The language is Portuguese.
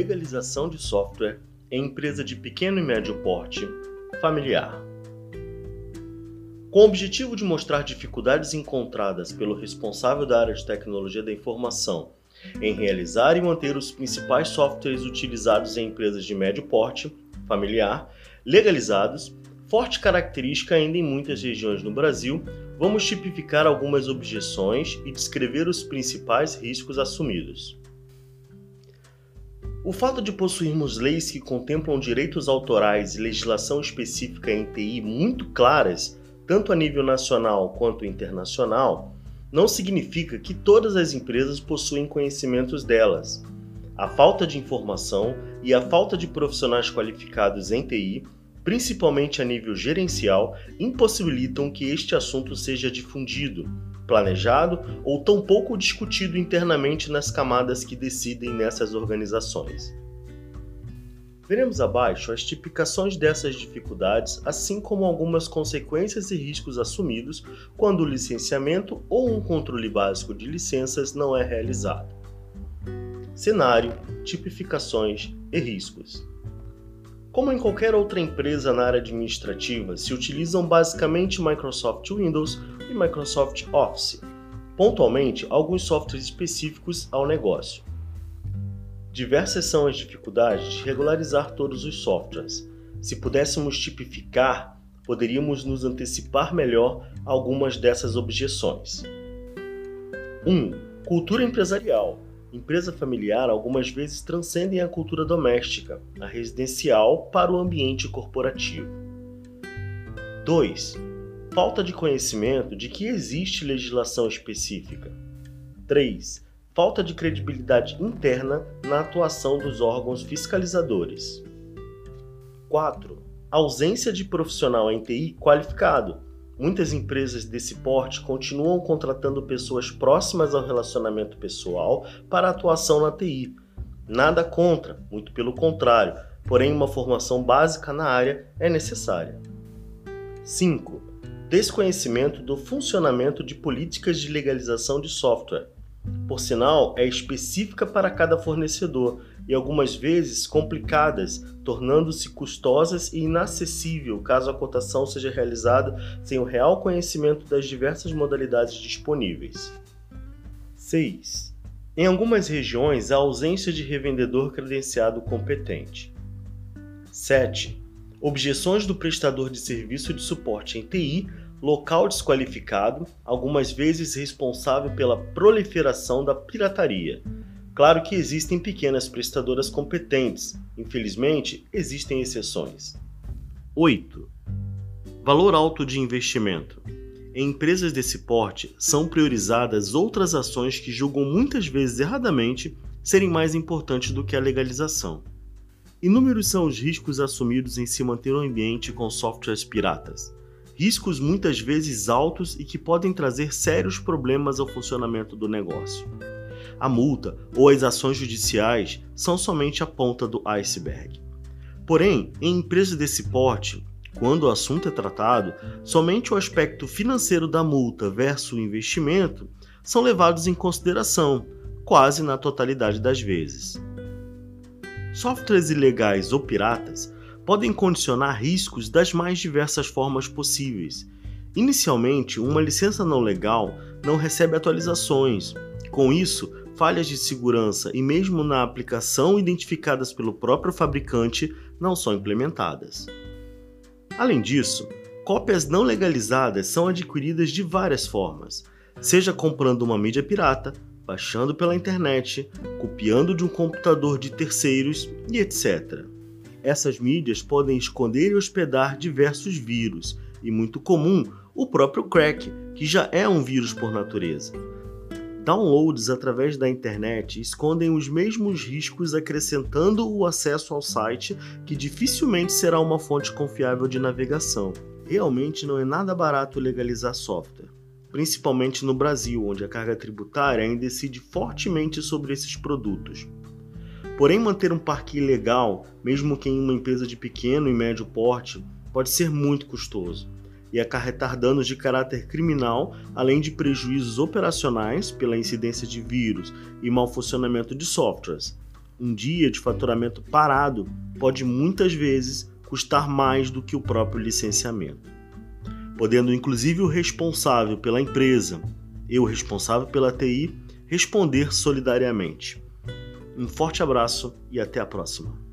legalização de software em empresa de pequeno e médio porte familiar. Com o objetivo de mostrar dificuldades encontradas pelo responsável da área de tecnologia da informação em realizar e manter os principais softwares utilizados em empresas de médio porte familiar, legalizados, forte característica ainda em muitas regiões no Brasil, vamos tipificar algumas objeções e descrever os principais riscos assumidos. O fato de possuirmos leis que contemplam direitos autorais e legislação específica em TI muito claras, tanto a nível nacional quanto internacional, não significa que todas as empresas possuem conhecimentos delas. A falta de informação e a falta de profissionais qualificados em TI, principalmente a nível gerencial, impossibilitam que este assunto seja difundido, planejado ou tampouco discutido internamente nas camadas que decidem nessas organizações. Veremos abaixo as tipificações dessas dificuldades, assim como algumas consequências e riscos assumidos quando o licenciamento ou um controle básico de licenças não é realizado. Cenário, tipificações e riscos. Como em qualquer outra empresa na área administrativa, se utilizam basicamente Microsoft Windows e Microsoft Office, pontualmente alguns softwares específicos ao negócio. Diversas são as dificuldades de regularizar todos os softwares. Se pudéssemos tipificar, poderíamos nos antecipar melhor algumas dessas objeções. 1. Um, cultura empresarial empresa familiar algumas vezes transcendem a cultura doméstica, a residencial, para o ambiente corporativo. 2. Falta de conhecimento de que existe legislação específica. 3. Falta de credibilidade interna na atuação dos órgãos fiscalizadores. 4. Ausência de profissional em TI qualificado, Muitas empresas desse porte continuam contratando pessoas próximas ao relacionamento pessoal para atuação na TI. Nada contra, muito pelo contrário, porém uma formação básica na área é necessária. 5. Desconhecimento do funcionamento de políticas de legalização de software. Por sinal, é específica para cada fornecedor e algumas vezes complicadas, tornando-se custosas e inacessível caso a cotação seja realizada sem o real conhecimento das diversas modalidades disponíveis. 6. Em algumas regiões, há ausência de revendedor credenciado competente. 7. Objeções do prestador de serviço de suporte em TI, local desqualificado, algumas vezes responsável pela proliferação da pirataria Claro que existem pequenas prestadoras competentes, infelizmente, existem exceções. 8. Valor alto de investimento. Em empresas desse porte, são priorizadas outras ações que julgam muitas vezes erradamente serem mais importantes do que a legalização. Inúmeros são os riscos assumidos em se manter um ambiente com softwares piratas. Riscos muitas vezes altos e que podem trazer sérios problemas ao funcionamento do negócio a multa ou as ações judiciais são somente a ponta do iceberg. Porém, em empresas desse porte, quando o assunto é tratado, somente o aspecto financeiro da multa versus o investimento são levados em consideração, quase na totalidade das vezes. Softwares ilegais ou piratas podem condicionar riscos das mais diversas formas possíveis. Inicialmente, uma licença não legal não recebe atualizações. Com isso, falhas de segurança e mesmo na aplicação identificadas pelo próprio fabricante não são implementadas. Além disso, cópias não legalizadas são adquiridas de várias formas, seja comprando uma mídia pirata, baixando pela internet, copiando de um computador de terceiros e etc. Essas mídias podem esconder e hospedar diversos vírus, e muito comum o próprio crack, que já é um vírus por natureza. Downloads através da internet escondem os mesmos riscos, acrescentando o acesso ao site, que dificilmente será uma fonte confiável de navegação. Realmente não é nada barato legalizar software, principalmente no Brasil, onde a carga tributária ainda incide fortemente sobre esses produtos. Porém, manter um parque ilegal, mesmo que em uma empresa de pequeno e médio porte, pode ser muito custoso e acarretar danos de caráter criminal, além de prejuízos operacionais pela incidência de vírus e mau funcionamento de softwares. um dia de faturamento parado pode muitas vezes custar mais do que o próprio licenciamento, podendo inclusive o responsável pela empresa e o responsável pela TI responder solidariamente. Um forte abraço e até a próxima.